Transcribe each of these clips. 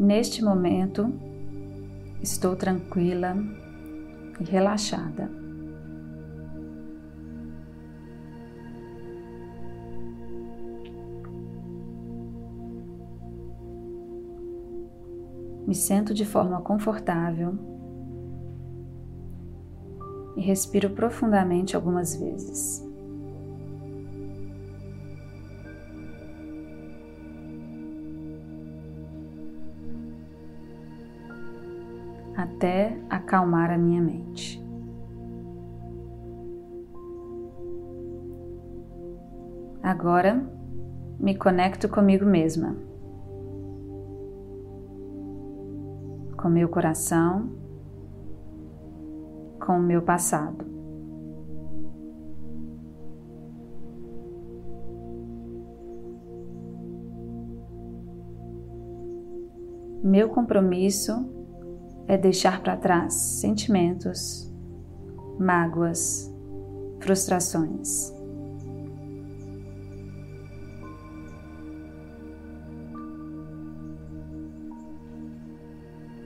Neste momento, estou tranquila e relaxada. Me sento de forma confortável e respiro profundamente algumas vezes. Até acalmar a minha mente. Agora me conecto comigo mesma. com meu coração, com o meu passado. Meu compromisso é deixar para trás sentimentos, mágoas, frustrações.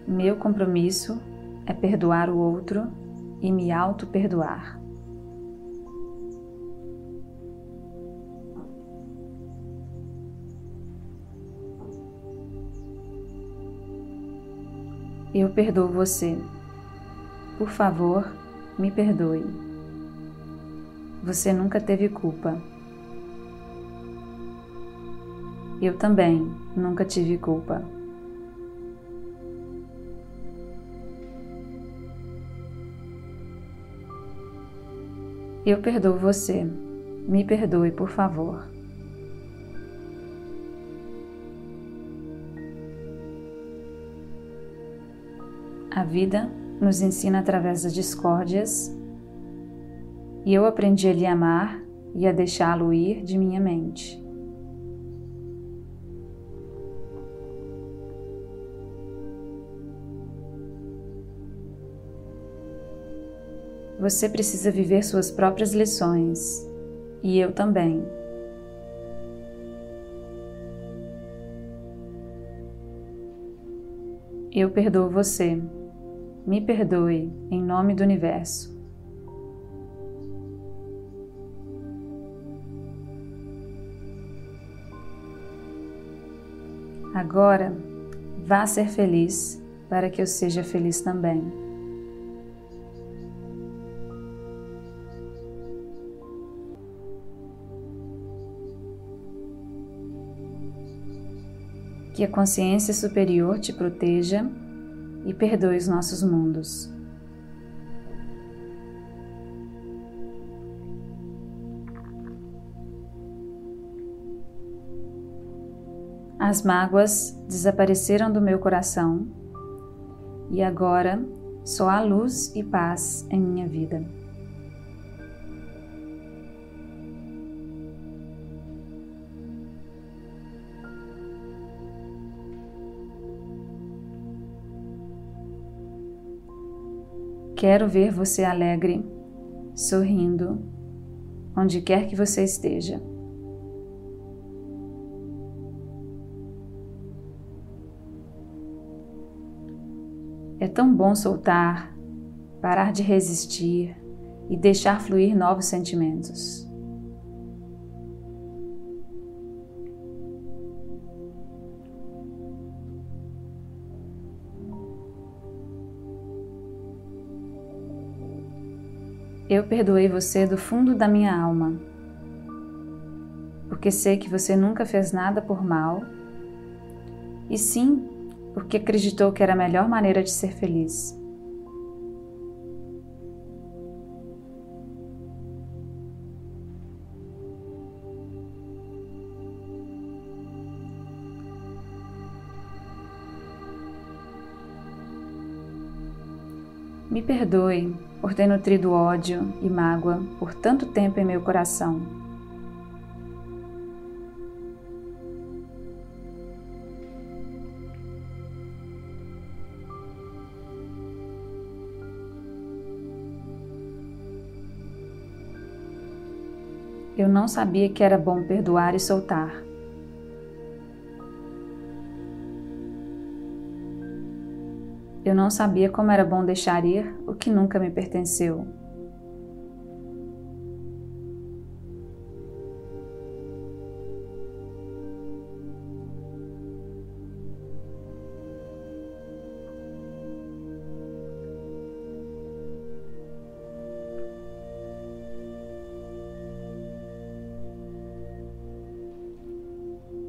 Meu compromisso é perdoar o outro e me auto-perdoar. Eu perdoo você. Por favor, me perdoe. Você nunca teve culpa. Eu também nunca tive culpa. Eu perdoo você. Me perdoe, por favor. A vida nos ensina através das discórdias e eu aprendi a lhe amar e a deixá-lo ir de minha mente. Você precisa viver suas próprias lições e eu também. Eu perdoo você. Me perdoe em nome do universo. Agora, vá ser feliz para que eu seja feliz também. Que a consciência superior te proteja e perdoe os nossos mundos. As mágoas desapareceram do meu coração e agora só há luz e paz em minha vida. Quero ver você alegre, sorrindo, onde quer que você esteja. É tão bom soltar, parar de resistir e deixar fluir novos sentimentos. Eu perdoei você do fundo da minha alma, porque sei que você nunca fez nada por mal, e sim porque acreditou que era a melhor maneira de ser feliz. Me perdoe por ter nutrido ódio e mágoa por tanto tempo em meu coração. Eu não sabia que era bom perdoar e soltar. Eu não sabia como era bom deixar ir o que nunca me pertenceu.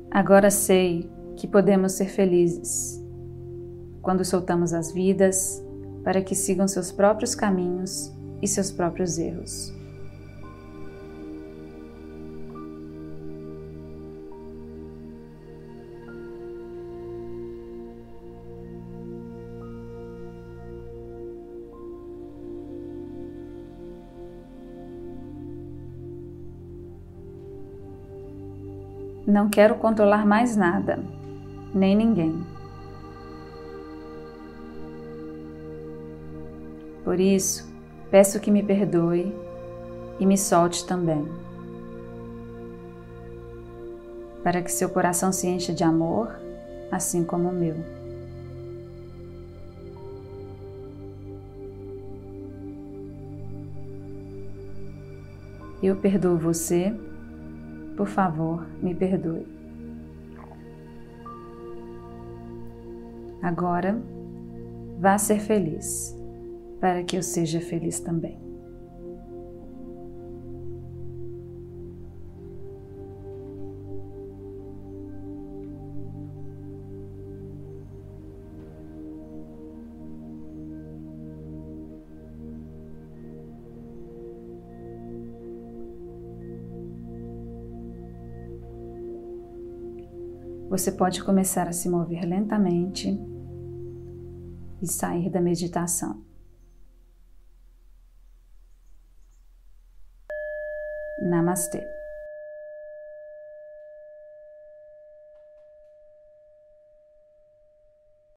Agora sei que podemos ser felizes quando soltamos as vidas para que sigam seus próprios caminhos e seus próprios erros. Não quero controlar mais nada, nem ninguém. Por isso, peço que me perdoe e me solte também. Para que seu coração se encha de amor, assim como o meu. Eu perdoo você por favor, me perdoe. Agora, vá ser feliz, para que eu seja feliz também. Você pode começar a se mover lentamente e sair da meditação. Namaste.